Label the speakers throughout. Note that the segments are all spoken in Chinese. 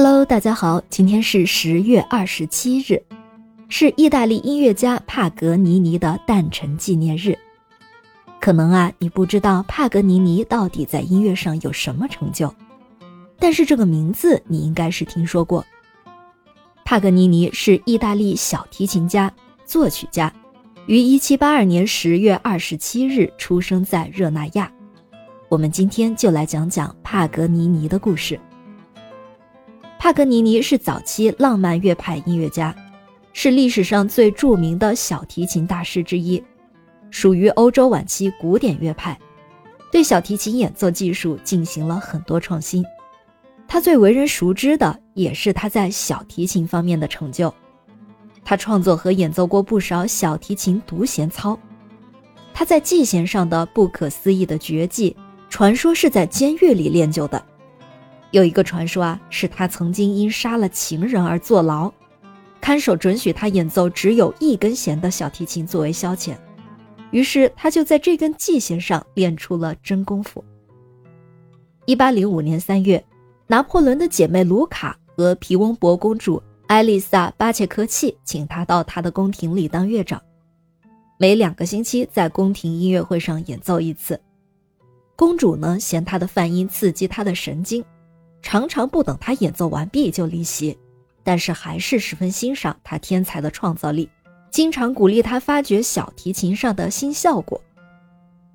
Speaker 1: Hello，大家好，今天是十月二十七日，是意大利音乐家帕格尼尼的诞辰纪念日。可能啊，你不知道帕格尼尼到底在音乐上有什么成就，但是这个名字你应该是听说过。帕格尼尼是意大利小提琴家、作曲家，于一七八二年十月二十七日出生在热那亚。我们今天就来讲讲帕格尼尼的故事。帕格尼尼是早期浪漫乐派音乐家，是历史上最著名的小提琴大师之一，属于欧洲晚期古典乐派，对小提琴演奏技术进行了很多创新。他最为人熟知的也是他在小提琴方面的成就，他创作和演奏过不少小提琴独弦操。他在技弦上的不可思议的绝技，传说是在监狱里练就的。有一个传说啊，是他曾经因杀了情人而坐牢，看守准许他演奏只有一根弦的小提琴作为消遣，于是他就在这根 G 弦上练出了真功夫。一八零五年三月，拿破仑的姐妹卢卡和皮翁博公主艾丽萨巴切科契请他到他的宫廷里当乐长，每两个星期在宫廷音乐会上演奏一次。公主呢，嫌他的泛音刺激她的神经。常常不等他演奏完毕就离席，但是还是十分欣赏他天才的创造力，经常鼓励他发掘小提琴上的新效果。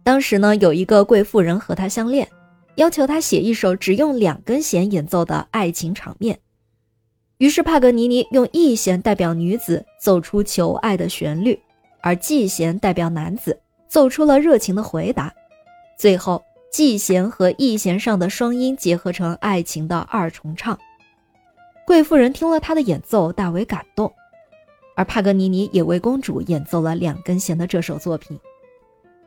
Speaker 1: 当时呢，有一个贵妇人和他相恋，要求他写一首只用两根弦演奏的爱情场面。于是帕格尼尼用 E 弦代表女子奏出求爱的旋律，而 G 弦代表男子奏出了热情的回答。最后。季弦和 E 弦上的双音结合成爱情的二重唱。贵妇人听了他的演奏，大为感动，而帕格尼尼也为公主演奏了两根弦的这首作品。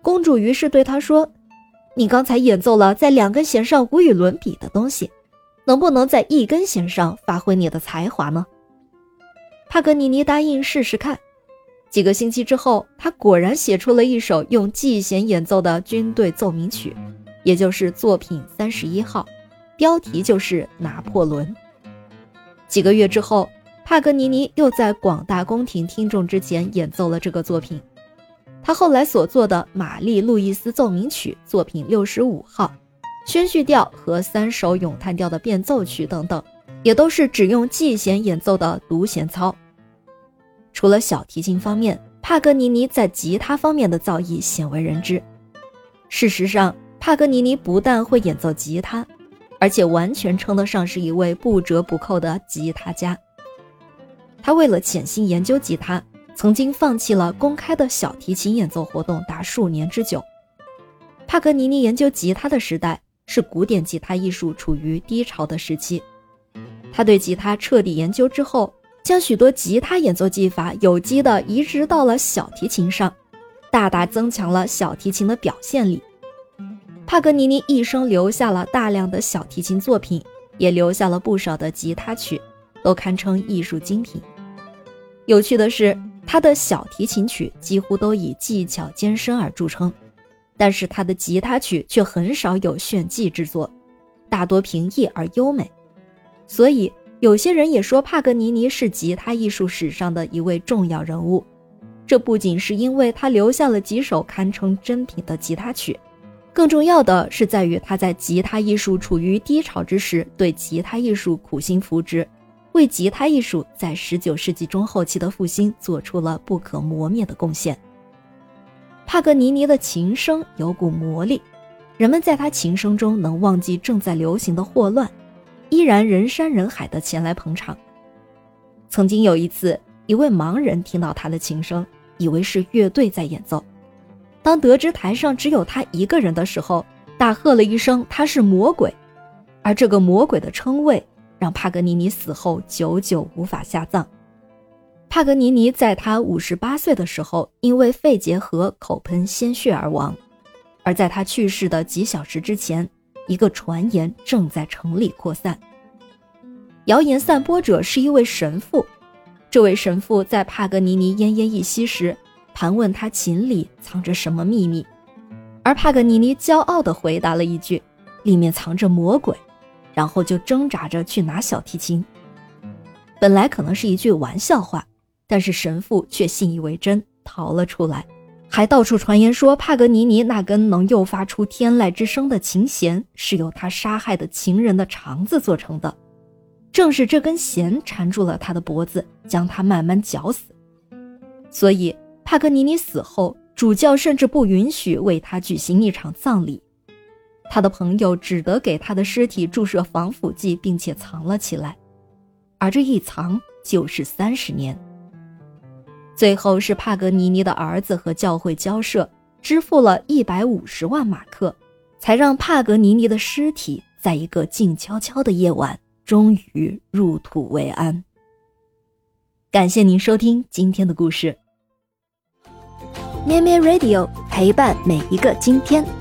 Speaker 1: 公主于是对他说：“你刚才演奏了在两根弦上无与伦比的东西，能不能在一根弦上发挥你的才华呢？”帕格尼尼答应试试看。几个星期之后，他果然写出了一首用季弦演奏的军队奏鸣曲。也就是作品三十一号，标题就是《拿破仑》。几个月之后，帕格尼尼又在广大宫廷听众之前演奏了这个作品。他后来所作的《玛丽路易斯奏鸣曲》作品六十五号、宣叙调和三首咏叹调的变奏曲等等，也都是只用 G 弦演奏的独弦操。除了小提琴方面，帕格尼尼在吉他方面的造诣鲜为人知。事实上，帕格尼尼不但会演奏吉他，而且完全称得上是一位不折不扣的吉他家。他为了潜心研究吉他，曾经放弃了公开的小提琴演奏活动达数年之久。帕格尼尼研究吉他的时代是古典吉他艺术处于低潮的时期。他对吉他彻底研究之后，将许多吉他演奏技法有机地移植到了小提琴上，大大增强了小提琴的表现力。帕格尼尼一生留下了大量的小提琴作品，也留下了不少的吉他曲，都堪称艺术精品。有趣的是，他的小提琴曲几乎都以技巧艰深而著称，但是他的吉他曲却很少有炫技之作，大多平易而优美。所以，有些人也说帕格尼尼是吉他艺术史上的一位重要人物。这不仅是因为他留下了几首堪称珍品的吉他曲。更重要的是，在于他在吉他艺术处于低潮之时，对吉他艺术苦心扶植，为吉他艺术在十九世纪中后期的复兴做出了不可磨灭的贡献。帕格尼尼的琴声有股魔力，人们在他琴声中能忘记正在流行的霍乱，依然人山人海的前来捧场。曾经有一次，一位盲人听到他的琴声，以为是乐队在演奏。当得知台上只有他一个人的时候，大喝了一声：“他是魔鬼！”而这个魔鬼的称谓让帕格尼尼死后久久无法下葬。帕格尼尼在他五十八岁的时候，因为肺结核口喷鲜血而亡。而在他去世的几小时之前，一个传言正在城里扩散。谣言散播者是一位神父，这位神父在帕格尼尼奄奄一息时。盘问他琴里藏着什么秘密，而帕格尼尼骄傲地回答了一句：“里面藏着魔鬼。”然后就挣扎着去拿小提琴。本来可能是一句玩笑话，但是神父却信以为真，逃了出来，还到处传言说帕格尼尼那根能诱发出天籁之声的琴弦是由他杀害的情人的肠子做成的。正是这根弦缠住了他的脖子，将他慢慢绞死。所以帕格尼尼死后，主教甚至不允许为他举行一场葬礼。他的朋友只得给他的尸体注射防腐剂，并且藏了起来。而这一藏就是三十年。最后是帕格尼尼的儿子和教会交涉，支付了一百五十万马克，才让帕格尼尼的尸体在一个静悄悄的夜晚，终于入土为安。感谢您收听今天的故事，咩咩 Radio 陪伴每一个今天。